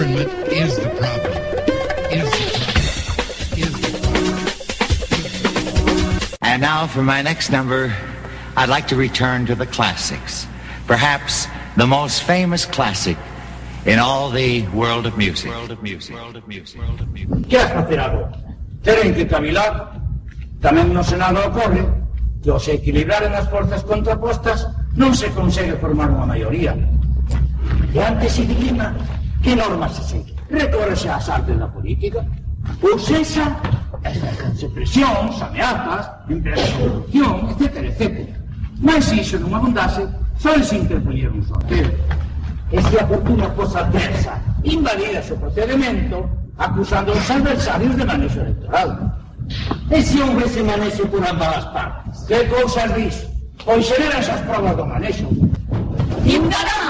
Government is the problem. Is the problem. Is the problem. And now for my next number, I'd like to return to the classics. Perhaps the most famous classic in all the world of music. World of music. World of music. World of music. Que has facer agora? Teren que cavilar. Tamén no Senado ocorre que ao se equilibraren as forzas contrapostas non se consegue formar unha maioría. E antes se dilema que normas se segue. Recórrese ás artes da política. Ou sexa, exercense presións, ameazas, empresas de corrupción, etc, etc. Mas se iso non abundase, só se interpoñer un sorteo. E se a fortuna cosa adversa invalida o procedimento, acusando aos adversarios de manexo electoral. E se houvese manexo por ambas as partes? Que cousas dis? Pois xeran esas provas do manexo. Ignoráns,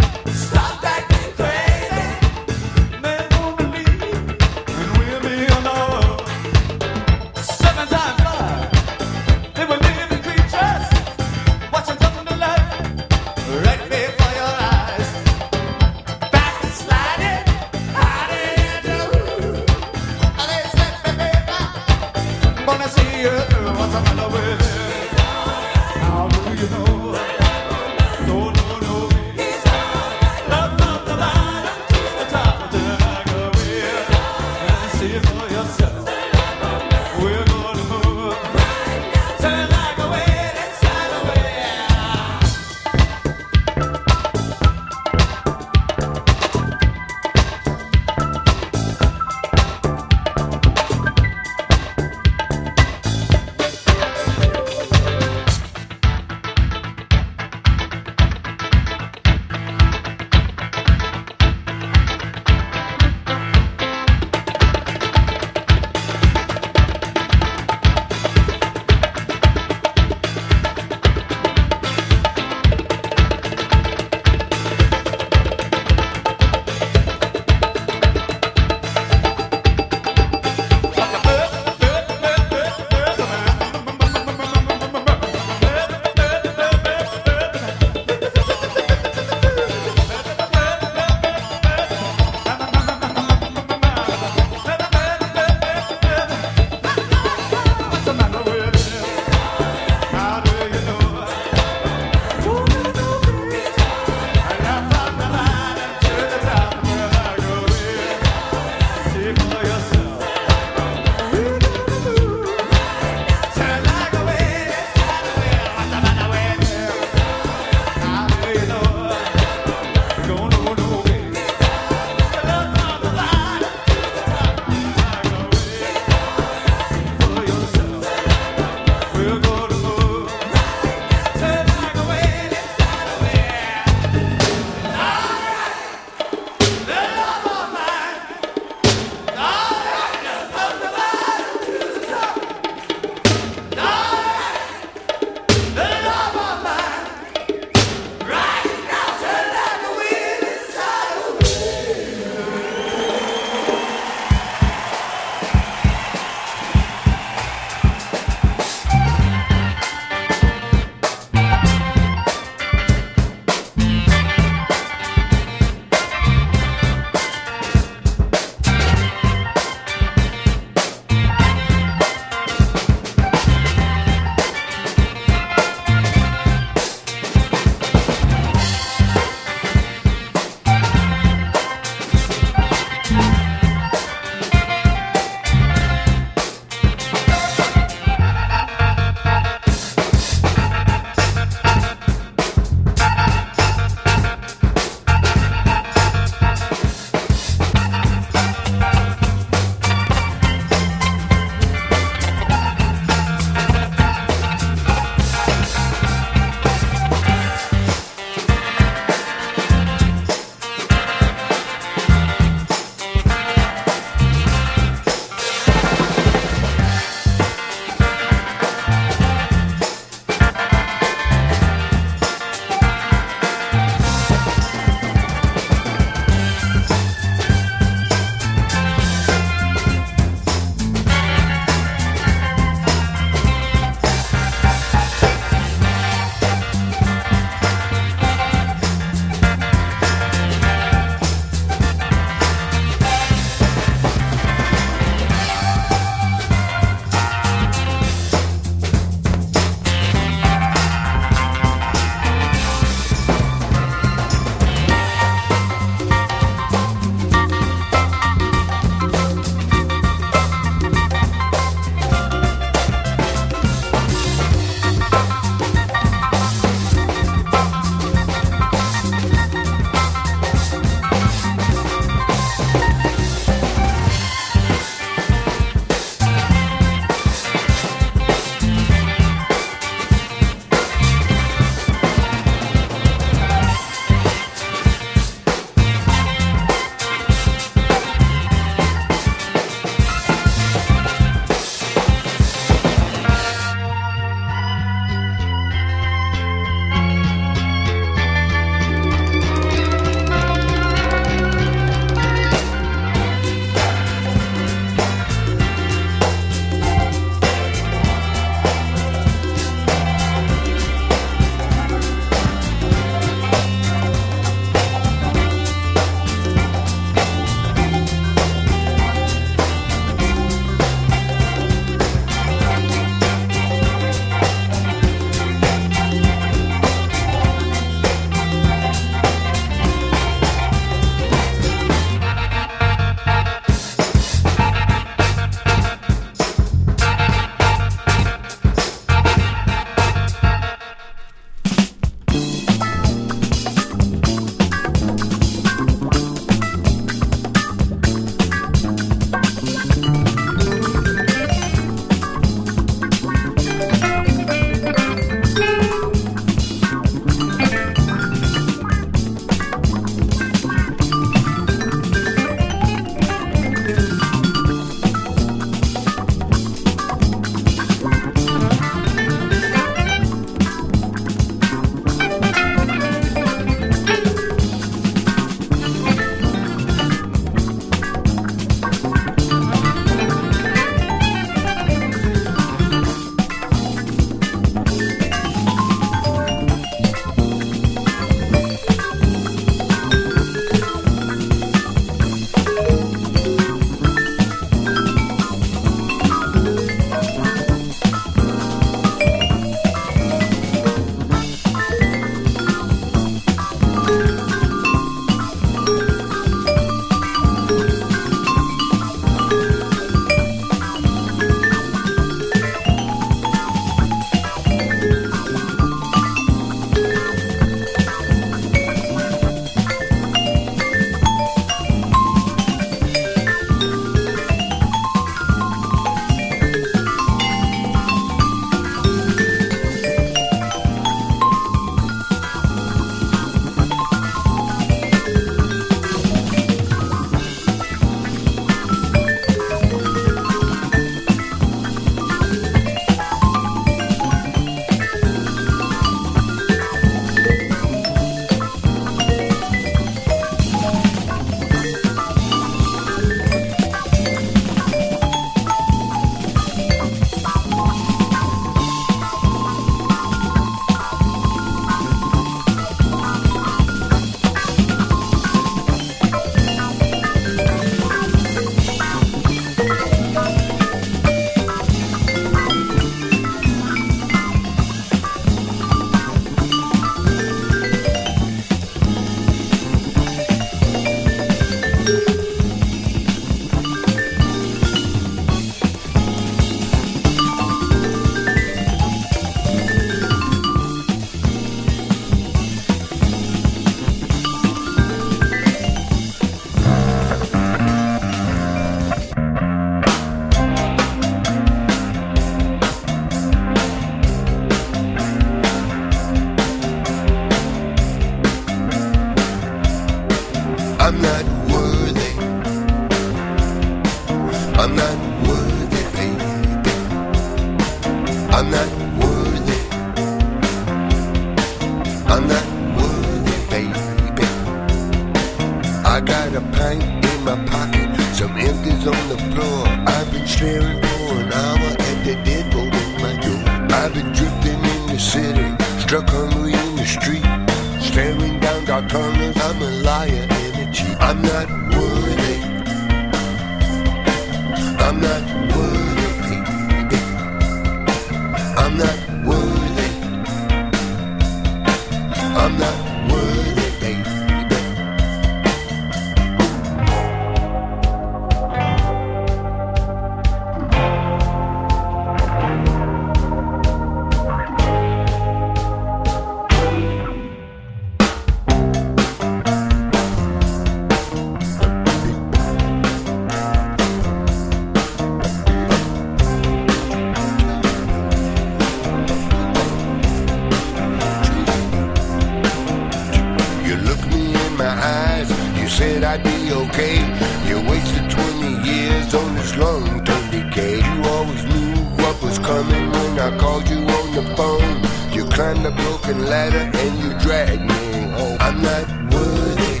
20 years on this long term decay. You always knew what was coming when I called you on the phone. You climbed a broken ladder and you dragged me home. I'm not worthy.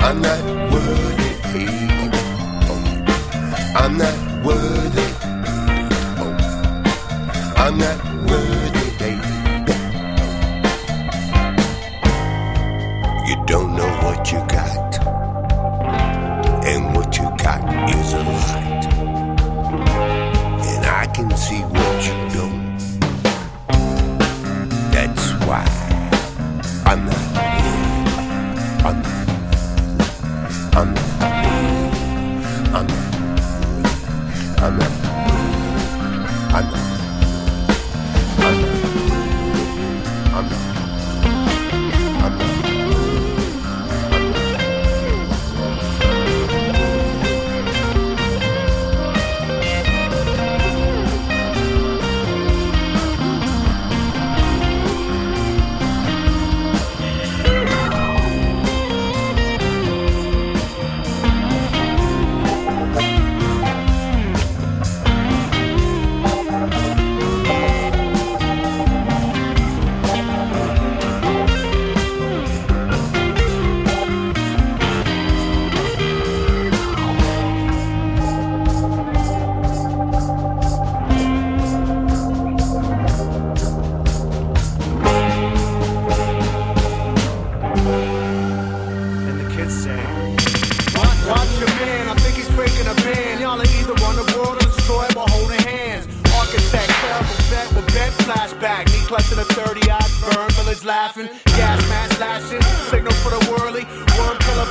I'm not worthy. I'm not Me a 30 odd burn, village laughing. Gas mask flashing, signal for the whirly.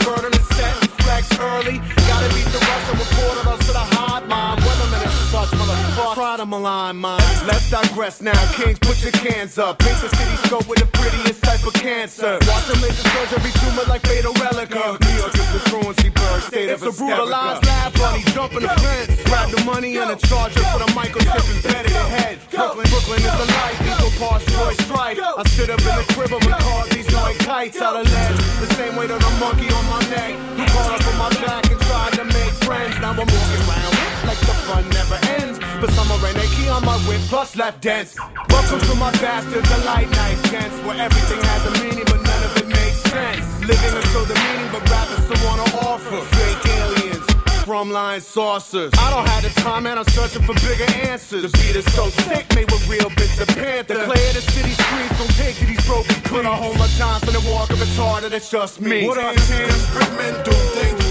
Burning the set, flex early. Gotta beat the Russian reporter us to the hard and such, motherfucker. Malign. Let's digress now. Kings, put your cans up. Paint the city scope with the prettiest type of cancer. Watch them laser surgery tumor like fatal relica. New York is the truancy bird, state It's of a brutalized lab bunny, jumping the fence. Grab the money and a charger for the microchip embedded in head. Brooklyn, Brooklyn is the life. Equal parts joy strife. I sit up in the crib of McCarthy's like kites out of lead. The same way that a monkey on my neck. Who caught up on my back and tried to make friends. Now I'm walking around like the fun never ends. But summer rain, they key on my whip, plus left dance. Welcome to my bastard delight night, dance where everything has a meaning, but sense. Living is so demeaning, but rappers still wanna offer fake aliens. From line saucers. I don't have the time, man. I'm searching for bigger answers. The beat is so sick, made with real bits of panther. The clear the city streets, don't take to these broken clean. I hold my time for the walk of retarded, it's just me. What can strip men do things.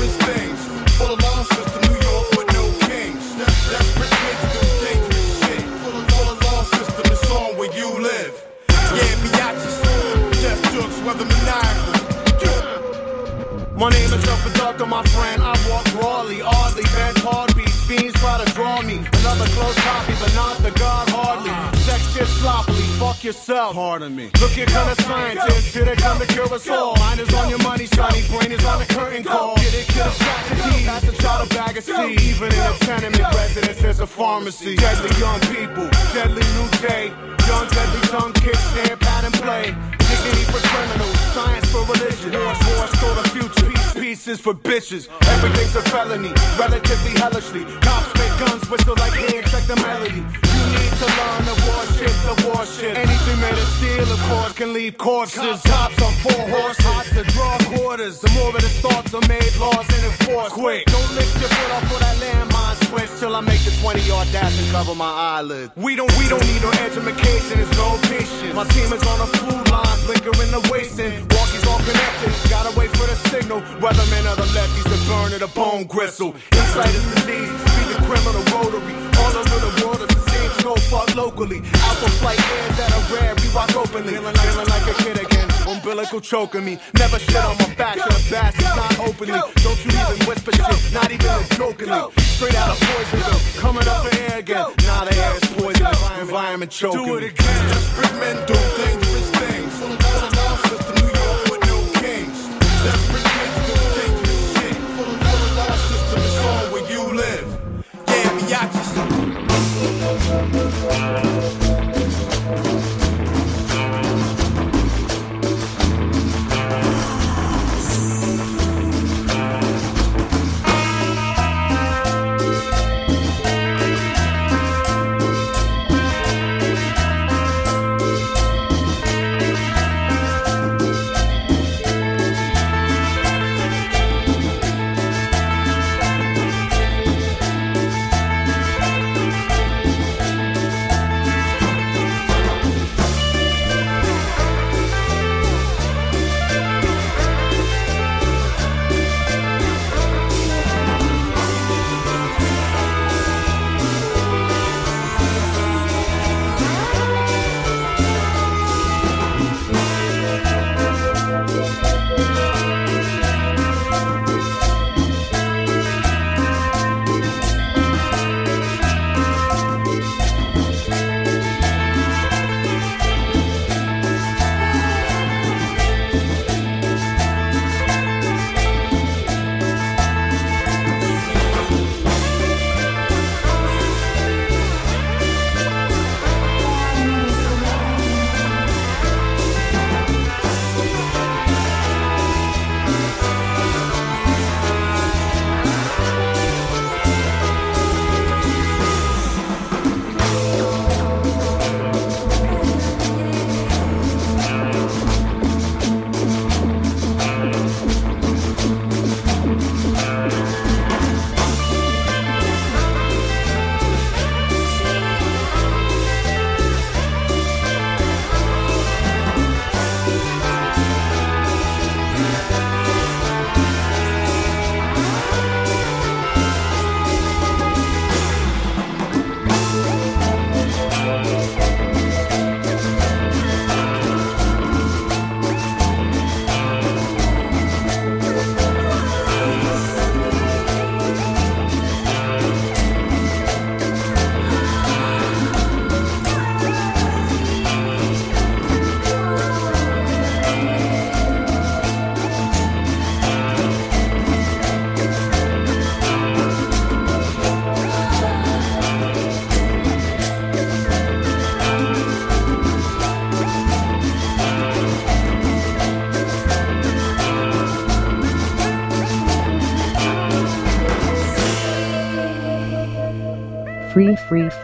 My name is Upper Doctor, my friend. I walk rawly, oddly, bent hard beats. Fiends try to draw me. Another close copy, but not the god hardly. Shit sloppily, fuck yourself. Pardon me. Look here, kind of scientist. Here they come to cure us all. Mind is on your money, sonny. Brain is on the curtain call. Get it, get a shot to D. That's a child of bag of seed. Even in a tenement residence, there's a pharmacy. Deadly young people, deadly new day. Young deadly tongue kick, stand, pat and play. Dignity for criminals, science for religion. Wars, wars, store the future. Peace, pieces for bitches. Everything's a felony, relatively hellishly. Cops make guns whistle like hey, check the melody. Need to learn to worship the warship. Anything made of steel, of course, can leave corpses. Cops on four horses, hot to draw quarters. The more of the thoughts are made, laws and enforced. Quick, don't lift your foot off of that landmine switch till I make the 20 yard dash and cover my eyelid. We don't, we don't need no education, it's no patience. My team is on a food line, blinker in the wasting. Walkies all connected, gotta wait for the signal. Weathermen are the lefties that burn to the bone gristle. Insight is disease, be the criminal rotary. All over the world, it's the same fuck locally. Alpha flight airs that are rare, we walk openly. Feeling, feeling like a kid again, umbilical choking me. Never shit on my back to the bastards, not openly. Don't you even whisper shit, not even jokingly. Straight out of Poisonville, coming up for air again. Now the air is poison, my environment choking Do it me. again. Desperate men do dangerous things.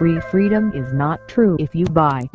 Free, free, free freedom is not true if you buy.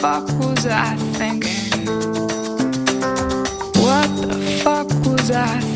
fuck was I thinking? What the fuck was I thinking?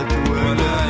like the word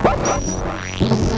What?